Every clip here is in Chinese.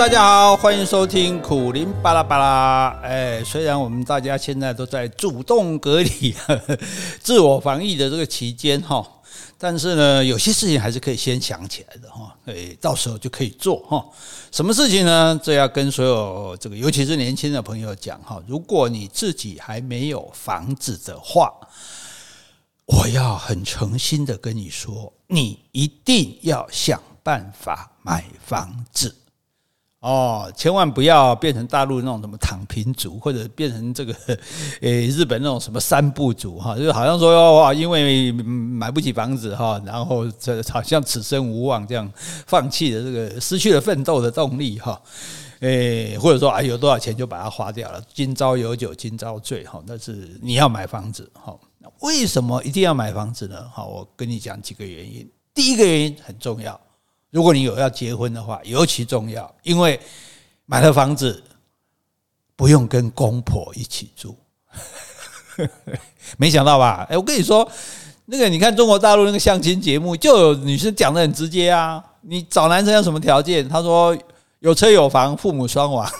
大家好，欢迎收听苦林巴拉巴拉。哎，虽然我们大家现在都在主动隔离、自我防疫的这个期间哈，但是呢，有些事情还是可以先想起来的哈。哎，到时候就可以做哈。什么事情呢？这要跟所有这个，尤其是年轻的朋友讲哈。如果你自己还没有房子的话，我要很诚心的跟你说，你一定要想办法买房子。哦，千万不要变成大陆那种什么躺平族，或者变成这个，诶，日本那种什么三不族哈，就好像说哇，因为买不起房子哈，然后这好像此生无望这样，放弃了这个，失去了奋斗的动力哈，诶，或者说啊，有多少钱就把它花掉了，今朝有酒今朝醉哈，那是你要买房子哈，为什么一定要买房子呢？好，我跟你讲几个原因，第一个原因很重要。如果你有要结婚的话，尤其重要，因为买了房子不用跟公婆一起住，没想到吧？哎，我跟你说，那个你看中国大陆那个相亲节目，就有女生讲的很直接啊，你找男生要什么条件？她说有车有房，父母双亡。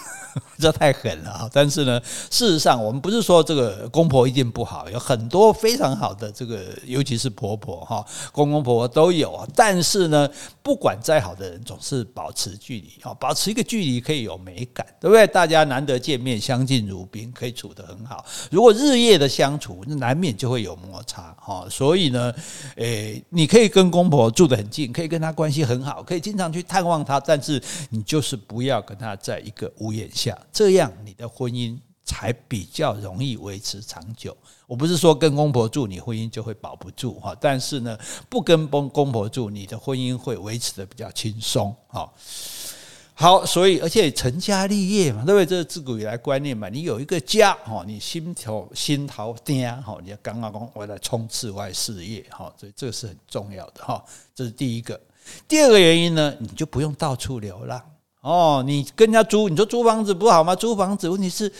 这太狠了啊！但是呢，事实上，我们不是说这个公婆一定不好，有很多非常好的这个，尤其是婆婆哈，公公婆婆都有啊。但是呢，不管再好的人，总是保持距离啊，保持一个距离可以有美感，对不对？大家难得见面，相敬如宾，可以处得很好。如果日夜的相处，那难免就会有摩擦哈。所以呢，诶，你可以跟公婆住得很近，可以跟他关系很好，可以经常去探望他，但是你就是不要跟他在一个屋檐下。这样你的婚姻才比较容易维持长久。我不是说跟公婆住，你婚姻就会保不住哈，但是呢，不跟公公婆住，你的婚姻会维持得比较轻松哈。好，所以而且成家立业嘛，对不对？这是自古以来观念嘛。你有一个家哈，你心头心头定哈，你要刚刚讲我来冲刺外事业哈，所以这个是很重要的哈。这是第一个。第二个原因呢，你就不用到处流浪。哦，你跟人家租，你说租房子不好吗？租房子问题是。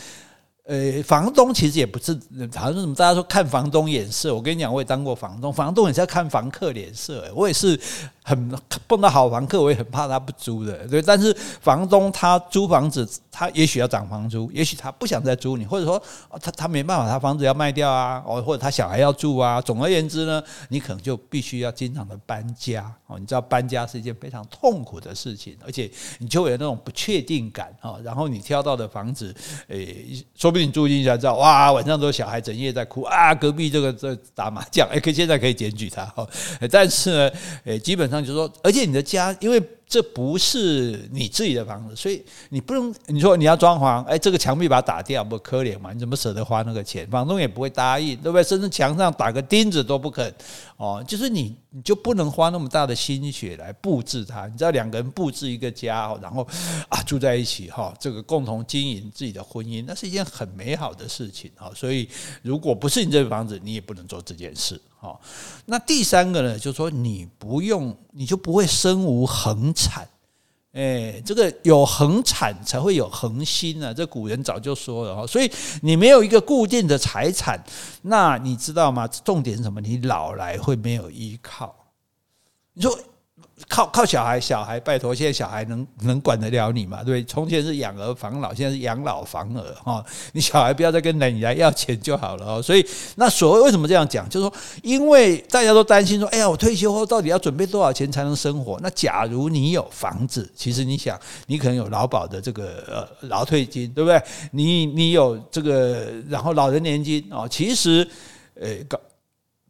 呃，房东其实也不是，好像什么大家说看房东脸色。我跟你讲，我也当过房东，房东也是要看房客脸色。我也是很碰到好房客，我也很怕他不租的。对，但是房东他租房子，他也许要涨房租，也许他不想再租你，或者说他他没办法，他房子要卖掉啊，哦，或者他小孩要住啊。总而言之呢，你可能就必须要经常的搬家哦。你知道搬家是一件非常痛苦的事情，而且你就会有那种不确定感啊。然后你挑到的房子，诶，说不定。住进去才知道，哇，晚上都小孩整夜在哭啊！隔壁这个在打麻将，哎，可以现在可以检举他哈。但是呢，诶，基本上就是说，而且你的家，因为。这不是你自己的房子，所以你不能你说你要装潢，哎，这个墙壁把它打掉，不可怜嘛？你怎么舍得花那个钱？房东也不会答应，对不对？甚至墙上打个钉子都不肯哦。就是你，你就不能花那么大的心血来布置它。你知道，两个人布置一个家，然后啊住在一起哈，这个共同经营自己的婚姻，那是一件很美好的事情啊。所以，如果不是你这个房子，你也不能做这件事。好，那第三个呢，就是说你不用，你就不会身无恒产。哎，这个有恒产才会有恒心啊，这古人早就说了哈。所以你没有一个固定的财产，那你知道吗？重点是什么？你老来会没有依靠。你说。靠靠小孩，小孩拜托，现在小孩能能管得了你吗？对，从前是养儿防老，现在是养老防儿哈。你小孩不要再跟奶奶要钱就好了哦。所以那所谓为什么这样讲，就是说，因为大家都担心说，哎呀，我退休后到底要准备多少钱才能生活？那假如你有房子，其实你想，你可能有劳保的这个呃劳退金，对不对？你你有这个，然后老人年金哦，其实呃搞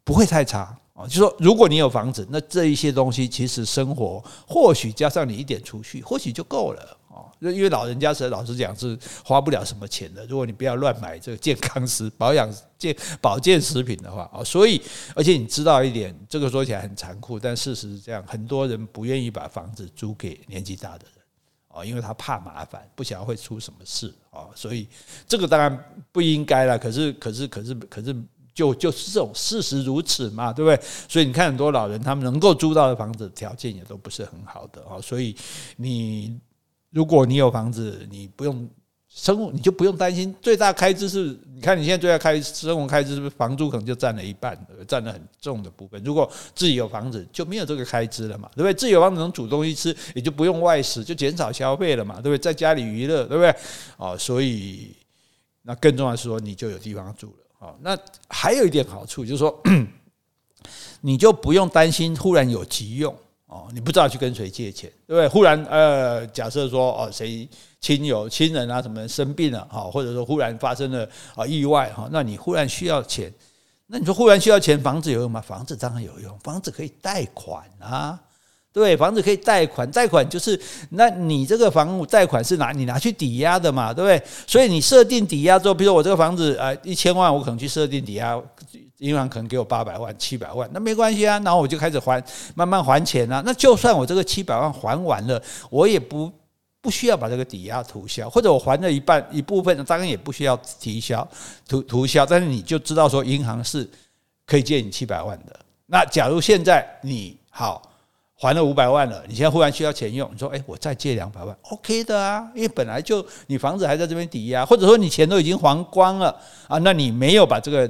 不会太差。就说如果你有房子，那这一些东西其实生活或许加上你一点储蓄，或许就够了哦。因为老人家是老实讲是花不了什么钱的。如果你不要乱买这个健康食保养健 保健食品的话啊，所以而且你知道一点，这个说起来很残酷，但事实是这样，很多人不愿意把房子租给年纪大的人啊，因为他怕麻烦，不晓得会出什么事啊，所以这个当然不应该了。可是可是可是可是。就就是这种事实如此嘛，对不对？所以你看很多老人，他们能够租到的房子条件也都不是很好的哦。所以你如果你有房子，你不用生活你就不用担心，最大开支是，你看你现在最大开生活开支是不是房租可能就占了一半，占了很重的部分。如果自己有房子，就没有这个开支了嘛，对不对？自己有房子能煮东西吃，也就不用外食，就减少消费了嘛，对不对？在家里娱乐，对不对？哦，所以那更重要的是说，你就有地方住了。哦，那还有一点好处就是说，你就不用担心忽然有急用哦，你不知道去跟谁借钱，对不对？忽然呃，假设说哦，谁？亲友、亲人啊，什么生病了哈，或者说忽然发生了啊意外哈，那你忽然需要钱，那你说忽然需要钱，房子有用吗？房子当然有用，房子可以贷款啊，对，房子可以贷款，贷款就是那你这个房屋贷款是拿你拿去抵押的嘛，对不对？所以你设定抵押之后，比如说我这个房子啊一千万，我可能去设定抵押，银行可能给我八百万、七百万，那没关系啊，然后我就开始还，慢慢还钱啊。那就算我这个七百万还完了，我也不。不需要把这个抵押涂销，或者我还了一半一部分，当然也不需要提销涂涂销。但是你就知道说，银行是可以借你七百万的。那假如现在你好还了五百万了，你现在忽然需要钱用，你说哎，我再借两百万，OK 的啊，因为本来就你房子还在这边抵押，或者说你钱都已经还光了啊，那你没有把这个。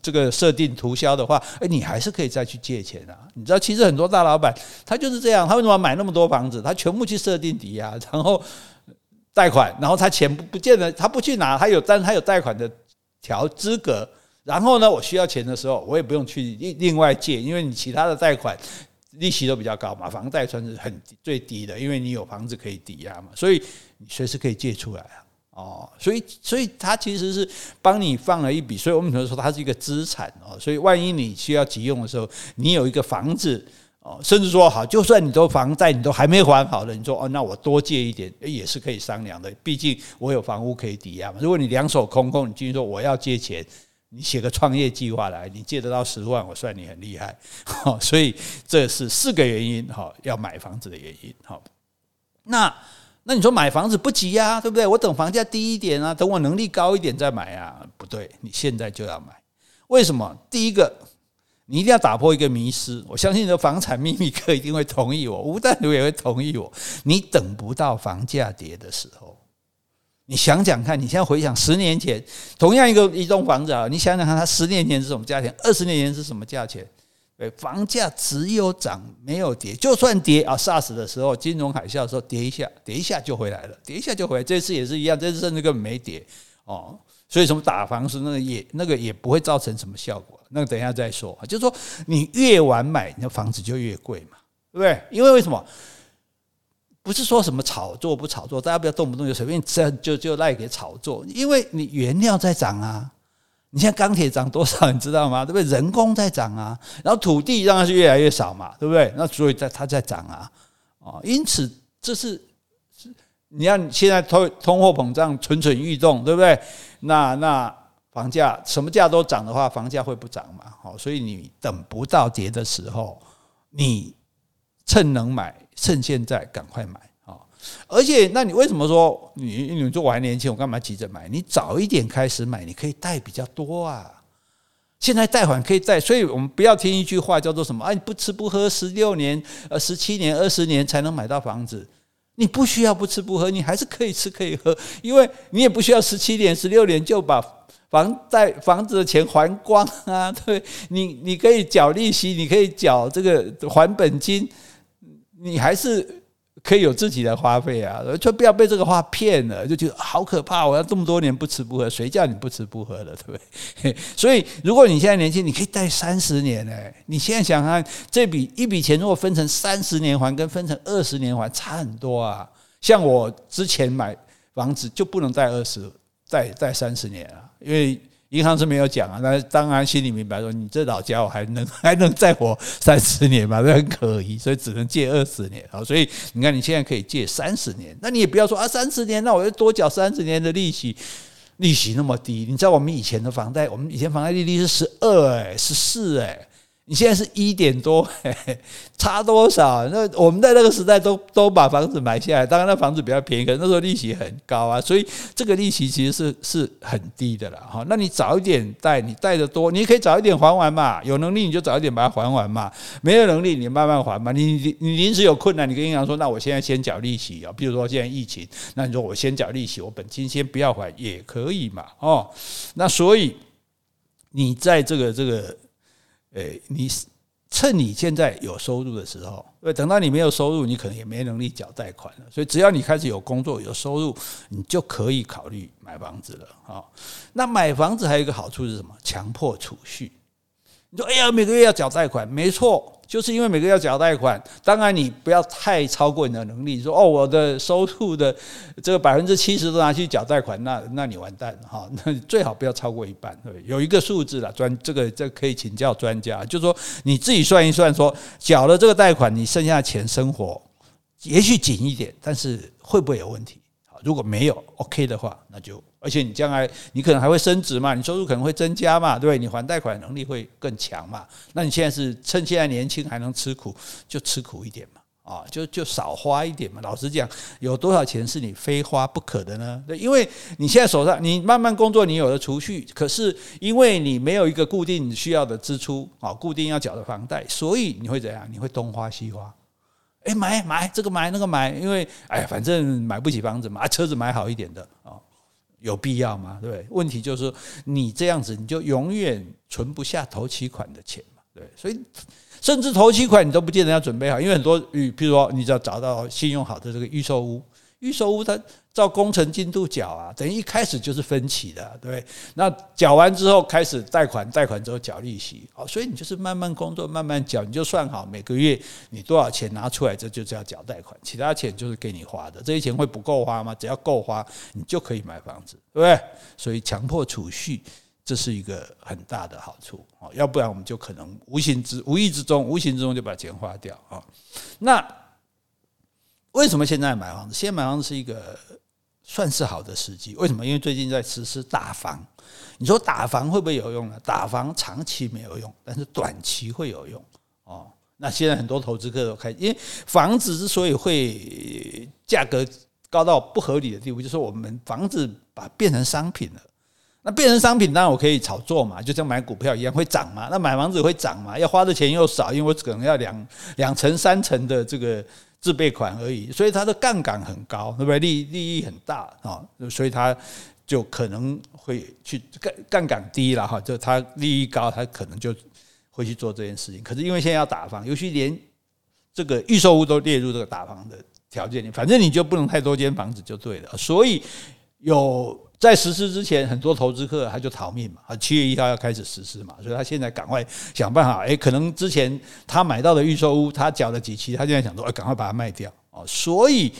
这个设定涂销的话，诶，你还是可以再去借钱啊。你知道，其实很多大老板他就是这样，他为什么买那么多房子？他全部去设定抵押，然后贷款，然后他钱不不见得，他不去拿，他有但他有贷款的条资格。然后呢，我需要钱的时候，我也不用去另另外借，因为你其他的贷款利息都比较高嘛，房贷算是很最低的，因为你有房子可以抵押嘛，所以你随时可以借出来啊。哦，所以，所以它其实是帮你放了一笔，所以我们只能说它是一个资产哦。所以，万一你需要急用的时候，你有一个房子哦，甚至说好，就算你都房贷你都还没还好了，你说哦，那我多借一点也是可以商量的。毕竟我有房屋可以抵押嘛。如果你两手空空，你继续说我要借钱，你写个创业计划来，你借得到十万，我算你很厉害。好，所以这是四个原因哈，要买房子的原因。好，那。那你说买房子不急呀，对不对？我等房价低一点啊，等我能力高一点再买啊。不对，你现在就要买。为什么？第一个，你一定要打破一个迷失。我相信你的房产秘密客一定会同意我，吴淡如也会同意我。你等不到房价跌的时候，你想想看，你现在回想十年前，同样一个一栋房子啊，你想想看，它十年前是什么价钱？二十年前是什么价钱？房价只有涨没有跌，就算跌啊，SARS 的时候，金融海啸的时候跌一下，跌一下就回来了，跌一下就回来。这次也是一样，这次甚至根本没跌哦。所以什么打房是那个也那个也不会造成什么效果，那等一下再说。就是说你越晚买，那房子就越贵嘛，对不对？因为为什么？不是说什么炒作不炒作，大家不要动不动就随便这样就就赖给炒作，因为你原料在涨啊。你现在钢铁涨多少，你知道吗？对不对？人工在涨啊，然后土地让它是越来越少嘛，对不对？那所以在它在涨啊，啊，因此这是是你看现在通通货膨胀蠢蠢欲动，对不对？那那房价什么价都涨的话，房价会不涨嘛？好，所以你等不到跌的时候，你趁能买，趁现在赶快买啊。而且，那你为什么说你你说我还年轻，我干嘛急着买？你早一点开始买，你可以贷比较多啊。现在贷款可以贷，所以我们不要听一句话叫做什么？啊，你不吃不喝十六年、呃十七年、二十年才能买到房子。你不需要不吃不喝，你还是可以吃可以喝，因为你也不需要十七年、十六年就把房贷房子的钱还光啊。对，你你可以缴利息，你可以缴这个还本金，你还是。可以有自己的花费啊，就不要被这个话骗了，就觉得好可怕。我要这么多年不吃不喝，谁叫你不吃不喝的，对不对？所以，如果你现在年轻，你可以贷三十年诶。你现在想看这笔一笔钱，如果分成三十年还，跟分成二十年还差很多啊。像我之前买房子就不能贷二十，贷贷三十年啊，因为。银行是没有讲啊，那当然心里明白说，你这老家伙还能 还能再活三十年吗？这很可疑，所以只能借二十年啊。所以你看，你现在可以借三十年，那你也不要说啊，三十年，那我就多缴三十年的利息，利息那么低。你知道我们以前的房贷，我们以前房贷利率是十二哎，十四哎，你现在是一点多，差多少？那我们在那个时代都都把房子买下来，当然那房子比较便宜，可是那时候利息很高啊，所以这个利息其实是是很低的了哈。那你早一点贷，你贷的多，你可以早一点还完嘛。有能力你就早一点把它还完嘛，没有能力你慢慢还嘛。你你你临时有困难，你跟银行说，那我现在先缴利息啊。比如说现在疫情，那你说我先缴利息，我本金先不要还也可以嘛。哦，那所以你在这个这个。诶，你趁你现在有收入的时候，对，等到你没有收入，你可能也没能力缴贷款了。所以只要你开始有工作、有收入，你就可以考虑买房子了。好，那买房子还有一个好处是什么？强迫储蓄。你说，哎呀，每个月要缴贷款，没错。就是因为每个月要缴贷款，当然你不要太超过你的能力。说哦，我的收入的这个百分之七十都拿去缴贷款，那那你完蛋哈。那最好不要超过一半。对，有一个数字了，专这个这可以请教专家，就是说你自己算一算，说缴了这个贷款，你剩下的钱生活也许紧一点，但是会不会有问题？如果没有 OK 的话，那就而且你将来你可能还会升值嘛，你收入可能会增加嘛，对不对？你还贷款能力会更强嘛。那你现在是趁现在年轻还能吃苦，就吃苦一点嘛，啊，就就少花一点嘛。老实讲，有多少钱是你非花不可的呢？对，因为你现在手上你慢慢工作，你有了储蓄，可是因为你没有一个固定需要的支出啊，固定要缴的房贷，所以你会怎样？你会东花西花。哎，买买这个买那个买，因为哎，反正买不起房子嘛，车子买好一点的啊，有必要吗？对？问题就是你这样子，你就永远存不下头期款的钱嘛，对，所以甚至头期款你都不见得要准备好，因为很多，比如说你只要找到信用好的这个预售屋。预售屋它照工程进度缴啊，等于一开始就是分期的，对。那缴完之后开始贷款，贷款之后缴利息，好，所以你就是慢慢工作，慢慢缴，你就算好每个月你多少钱拿出来，这就叫缴贷款，其他钱就是给你花的。这些钱会不够花吗？只要够花，你就可以买房子，对不对？所以强迫储蓄，这是一个很大的好处啊，要不然我们就可能无形之无意之中，无形之中就把钱花掉啊。那。为什么现在买房子？现在买房子是一个算是好的时机。为什么？因为最近在实施打房。你说打房会不会有用呢？打房长期没有用，但是短期会有用哦。那现在很多投资客都开，因为房子之所以会价格高到不合理的地步，就是我们房子把变成商品了。那变成商品，当然我可以炒作嘛，就像买股票一样会涨嘛。那买房子会涨嘛？要花的钱又少，因为我可能要两两层三层的这个。自备款而已，所以它的杠杆很高，对不对？利利益很大啊，所以他就可能会去杠杠杆低了哈，就他利益高，他可能就会去做这件事情。可是因为现在要打房，尤其连这个预售屋都列入这个打房的条件里，反正你就不能太多间房子就对了，所以有。在实施之前，很多投资客他就逃命嘛，啊，七月一号要开始实施嘛，所以他现在赶快想办法，诶，可能之前他买到的预售屋，他缴了几期，他现在想说，哎，赶快把它卖掉，啊，所以。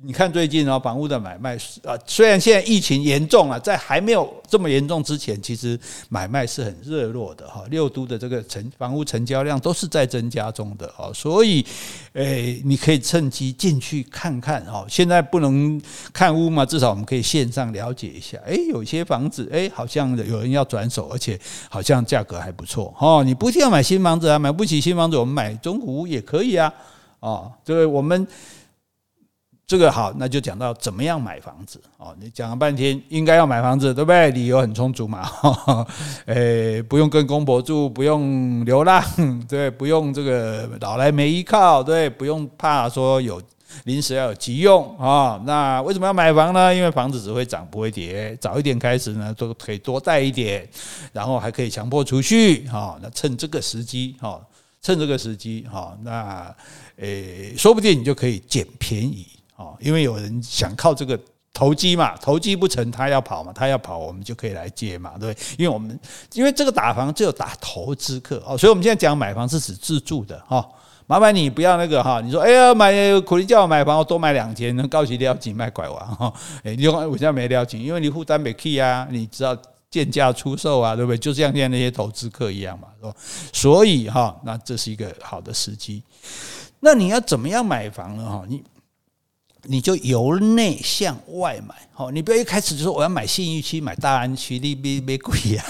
你看最近哦，房屋的买卖啊，虽然现在疫情严重了，在还没有这么严重之前，其实买卖是很热络的哈。六都的这个成房屋成交量都是在增加中的哦，所以诶，你可以趁机进去看看哦。现在不能看屋嘛，至少我们可以线上了解一下。诶，有些房子诶，好像有人要转手，而且好像价格还不错哦。你不一定要买新房子啊，买不起新房子，我们买中古屋也可以啊。哦，这个我们。这个好，那就讲到怎么样买房子哦。你讲了半天，应该要买房子，对不对？理由很充足嘛，诶，不用跟公婆住，不用流浪，对，不用这个老来没依靠，对，不用怕说有临时要有急用啊。那为什么要买房呢？因为房子只会涨不会跌，早一点开始呢，都可以多贷一点，然后还可以强迫储蓄哈。那趁这个时机哈，趁这个时机哈，那诶，说不定你就可以捡便宜。哦，因为有人想靠这个投机嘛，投机不成，他要跑嘛，他要跑，我们就可以来接嘛，对，因为我们因为这个打房只有打投资客哦，所以我们现在讲买房是指自住的哈，麻烦你不要那个哈，你说哎呀买苦力叫我买房，我多买两间，能高级了紧卖拐弯哈，哎，你我现在没了紧，因为你负担没起啊，你知道贱价出售啊，对不对？就像现在那些投资客一样嘛，是吧？所以哈，那这是一个好的时机。那你要怎么样买房呢？哈，你。你就由内向外买，好，你不要一开始就说我要买信义区、买大安区，你别别贵呀。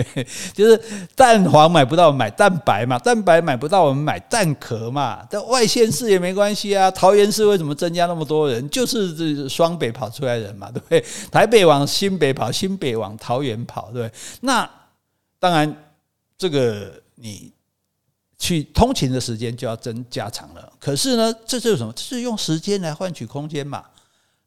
就是蛋黄买不到，买蛋白嘛；蛋白买不到，我们买蛋壳嘛。但外县市也没关系啊。桃园市为什么增加那么多人？就是这双北跑出来人嘛，对不对？台北往新北跑，新北往桃园跑，对不对？那当然，这个你。去通勤的时间就要增加长了，可是呢，这就是什么？这是用时间来换取空间嘛，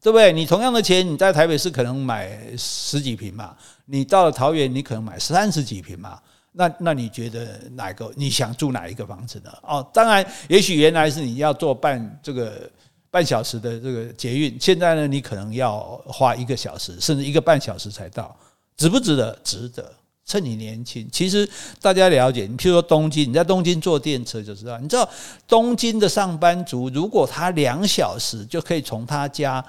对不对？你同样的钱，你在台北市可能买十几平嘛，你到了桃园，你可能买三十几平嘛。那那你觉得哪个？你想住哪一个房子呢？哦，当然，也许原来是你要坐半这个半小时的这个捷运，现在呢，你可能要花一个小时，甚至一个半小时才到，值不值得？值得。趁你年轻，其实大家了解，你譬如说东京，你在东京坐电车就知道。你知道东京的上班族，如果他两小时就可以从他家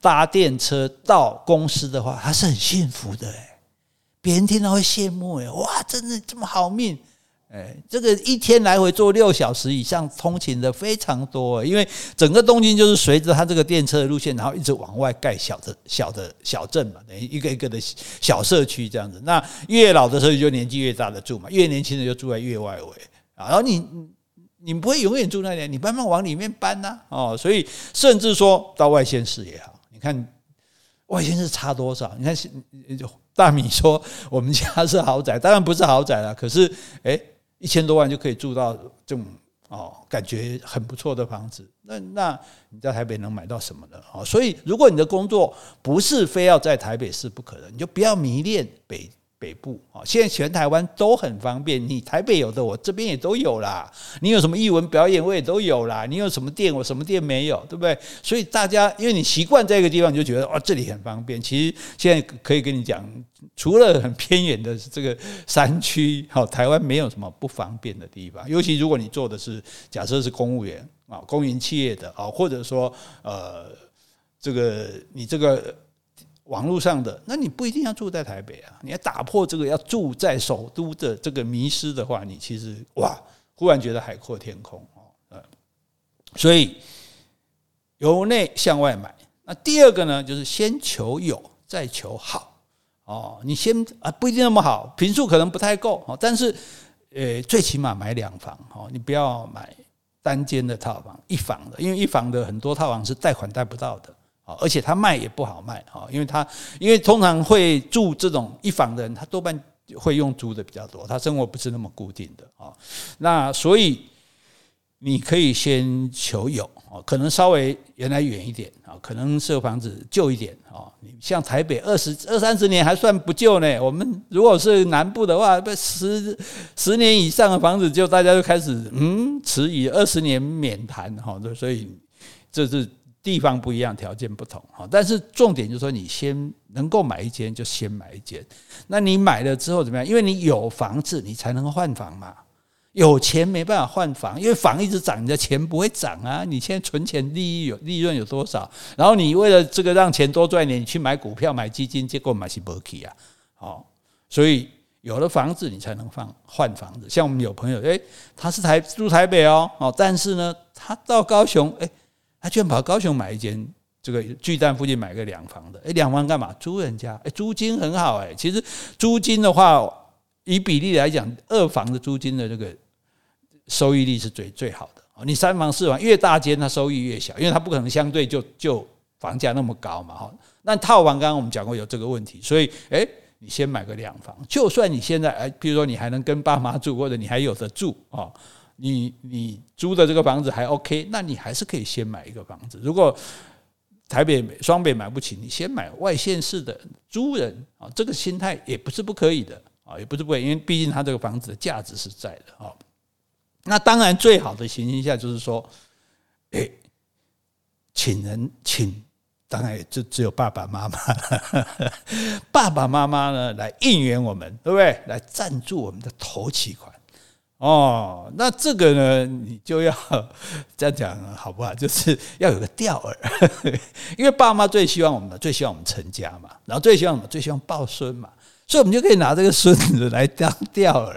搭电车到公司的话，他是很幸福的诶，别人听到会羡慕诶，哇，真的这么好命。哎，这个一天来回坐六小时以上通勤的非常多，因为整个东京就是随着它这个电车的路线，然后一直往外盖小的小的小镇嘛，等于一个一个的小社区这样子。那越老的时候就年纪越大的住嘛，越年轻的就住在越外围啊。然后你你不会永远住那里，你慢慢往里面搬呐哦。所以甚至说到外县市也好，你看外县市差多少？你看大米说我们家是豪宅，当然不是豪宅了，可是诶。一千多万就可以住到这种哦，感觉很不错的房子。那那你在台北能买到什么呢？哦，所以如果你的工作不是非要在台北是不可的，你就不要迷恋北。北部啊，现在全台湾都很方便。你台北有的，我这边也都有啦。你有什么艺文表演，我也都有啦。你有什么店，我什么店没有，对不对？所以大家，因为你习惯在一个地方，你就觉得哦，这里很方便。其实现在可以跟你讲，除了很偏远的这个山区，好，台湾没有什么不方便的地方。尤其如果你做的是假设是公务员啊，公营企业的啊，或者说呃，这个你这个。网络上的，那你不一定要住在台北啊，你要打破这个要住在首都的这个迷失的话，你其实哇，忽然觉得海阔天空哦，所以由内向外买。那第二个呢，就是先求有，再求好哦。你先啊，不一定那么好，坪数可能不太够哦，但是呃，最起码买两房哦，你不要买单间的套房，一房的，因为一房的很多套房是贷款贷不到的。而且他卖也不好卖啊，因为他因为通常会住这种一房的人，他多半会用租的比较多，他生活不是那么固定的啊。那所以你可以先求有啊，可能稍微原来远一点啊，可能这房子旧一点啊。你像台北二十二三十年还算不旧呢。我们如果是南部的话，不十十年以上的房子，就大家就开始嗯迟疑，二十年免谈哈。所以这是。地方不一样，条件不同，哈但是重点就是说，你先能够买一间就先买一间。那你买了之后怎么样？因为你有房子，你才能换房嘛。有钱没办法换房，因为房一直涨，你的钱不会涨啊。你现在存钱利益有利润有多少？然后你为了这个让钱多赚一点，你去买股票买基金，结果买是不起啊。好，所以有了房子，你才能放换房子。像我们有朋友，诶，他是台住台北哦，哦，但是呢，他到高雄，诶。他居然跑高雄买一间，这个巨蛋附近买个两房的，诶，两房干嘛？租人家，诶，租金很好，诶，其实租金的话，以比例来讲，二房的租金的这个收益率是最最好的。你三房四房越大间，它收益越小，因为它不可能相对就就房价那么高嘛，哈。那套房刚刚我们讲过有这个问题，所以诶，你先买个两房，就算你现在诶，比如说你还能跟爸妈住，或者你还有得住啊。你你租的这个房子还 OK，那你还是可以先买一个房子。如果台北双北买不起，你先买外县市的租人啊，这个心态也不是不可以的啊，也不是不可以，因为毕竟他这个房子的价值是在的啊。那当然最好的情形下就是说，诶，请人请，当然也就只有爸爸妈妈，爸爸妈妈呢来应援我们，对不对？来赞助我们的头期款。哦，那这个呢，你就要这样讲好不好？就是要有个钓饵，因为爸妈最希望我们，最希望我们成家嘛，然后最希望我们，最希望抱孙嘛，所以我们就可以拿这个孙子来当钓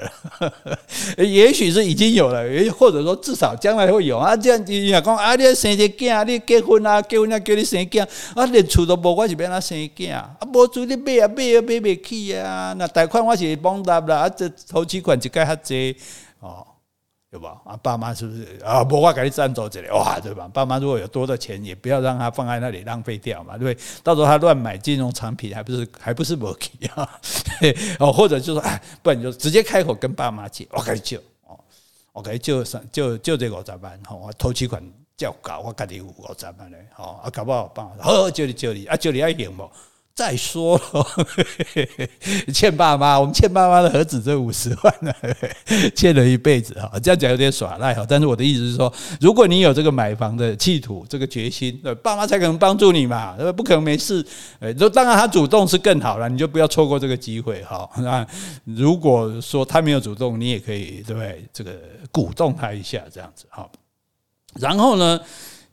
饵，也许是已经有了，也或者说至少将来会有啊。这样你讲啊，你要生一个囝，你结婚啊，结婚啊，叫你生囝，啊，连厝都无，我是变哪生囝？啊，无厝你买啊，买啊，买不起啊。那贷款我是帮搭啦，啊，这投资款就该较济哦。对吧？啊，爸妈是不是啊？不话给你赞助这里哇，对吧？爸妈如果有多的钱，也不要让他放在那里浪费掉嘛，对不对？到时候他乱买金融产品，还不是还不是没去啊？哦，或者就说哎，不然你就直接开口跟爸妈借，我给你借哦，我给你借上就就这五十万吼，我头期款较高，我给你五十万嘞，好啊，搞不好爸妈好借你借你啊，借你还行不？再说了，欠爸妈，我们欠爸妈的何止这五十万呢？欠了一辈子哈，这样讲有点耍赖哈。但是我的意思是说，如果你有这个买房的企图，这个决心，爸妈才可能帮助你嘛，不可能没事。呃，就，当然他主动是更好了，你就不要错过这个机会哈。那如果说他没有主动，你也可以对不对？这个鼓动他一下，这样子哈。然后呢，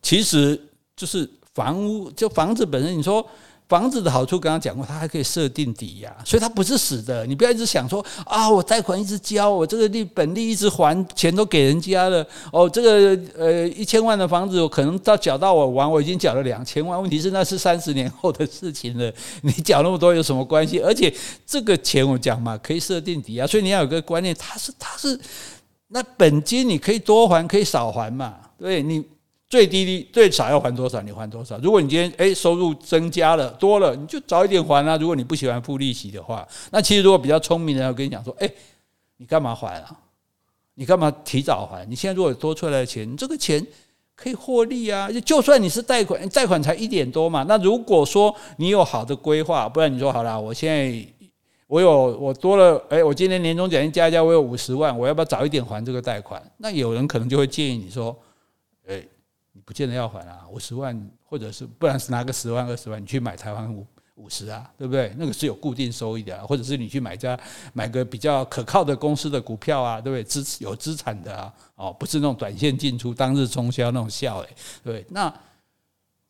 其实就是房屋，就房子本身，你说。房子的好处刚刚讲过，它还可以设定抵押，所以它不是死的。你不要一直想说啊，我贷款一直交，我这个利本利一直还，钱都给人家了。哦，这个呃一千万的房子，我可能到缴到我完，我已经缴了两千万。问题是那是三十年后的事情了，你缴那么多有什么关系？而且这个钱我讲嘛，可以设定抵押，所以你要有个观念，它是它是那本金你可以多还，可以少还嘛，对你。最低的最少要还多少？你还多少？如果你今天诶收入增加了多了，你就早一点还啊。如果你不喜欢付利息的话，那其实如果比较聪明的人，我跟你讲说，诶，你干嘛还啊？你干嘛提早还？你现在如果多出来的钱，你这个钱可以获利啊。就算你是贷款，贷款才一点多嘛。那如果说你有好的规划，不然你说好了，我现在我有我多了，诶，我今年年终奖金加一加，我有五十万，我要不要早一点还这个贷款？那有人可能就会建议你说，你不见得要还啊，五十万，或者是不然是拿个十万二十万，你去买台湾五五十啊，对不对？那个是有固定收益的，或者是你去买家买个比较可靠的公司的股票啊，对不对？资有资产的啊，哦，不是那种短线进出、当日冲销那种效诶，对，那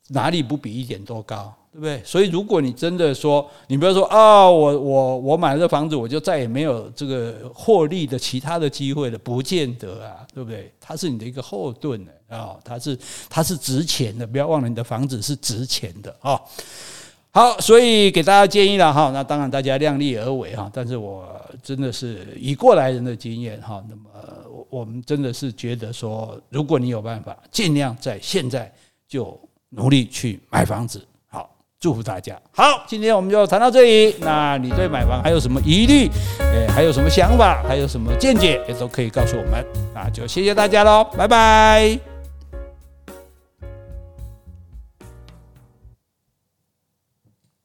哪里不比一点多高？对不对？所以如果你真的说，你不要说啊，我我我买了这房子，我就再也没有这个获利的其他的机会了，不见得啊，对不对？它是你的一个后盾呢啊，它是它是值钱的，不要忘了你的房子是值钱的啊。好，所以给大家建议了哈，那当然大家量力而为哈，但是我真的是以过来人的经验哈，那么我们真的是觉得说，如果你有办法，尽量在现在就努力去买房子。祝福大家。好，今天我们就谈到这里。那你对买房还有什么疑虑？诶，还有什么想法？还有什么见解？也都可以告诉我们。那就谢谢大家喽，拜拜。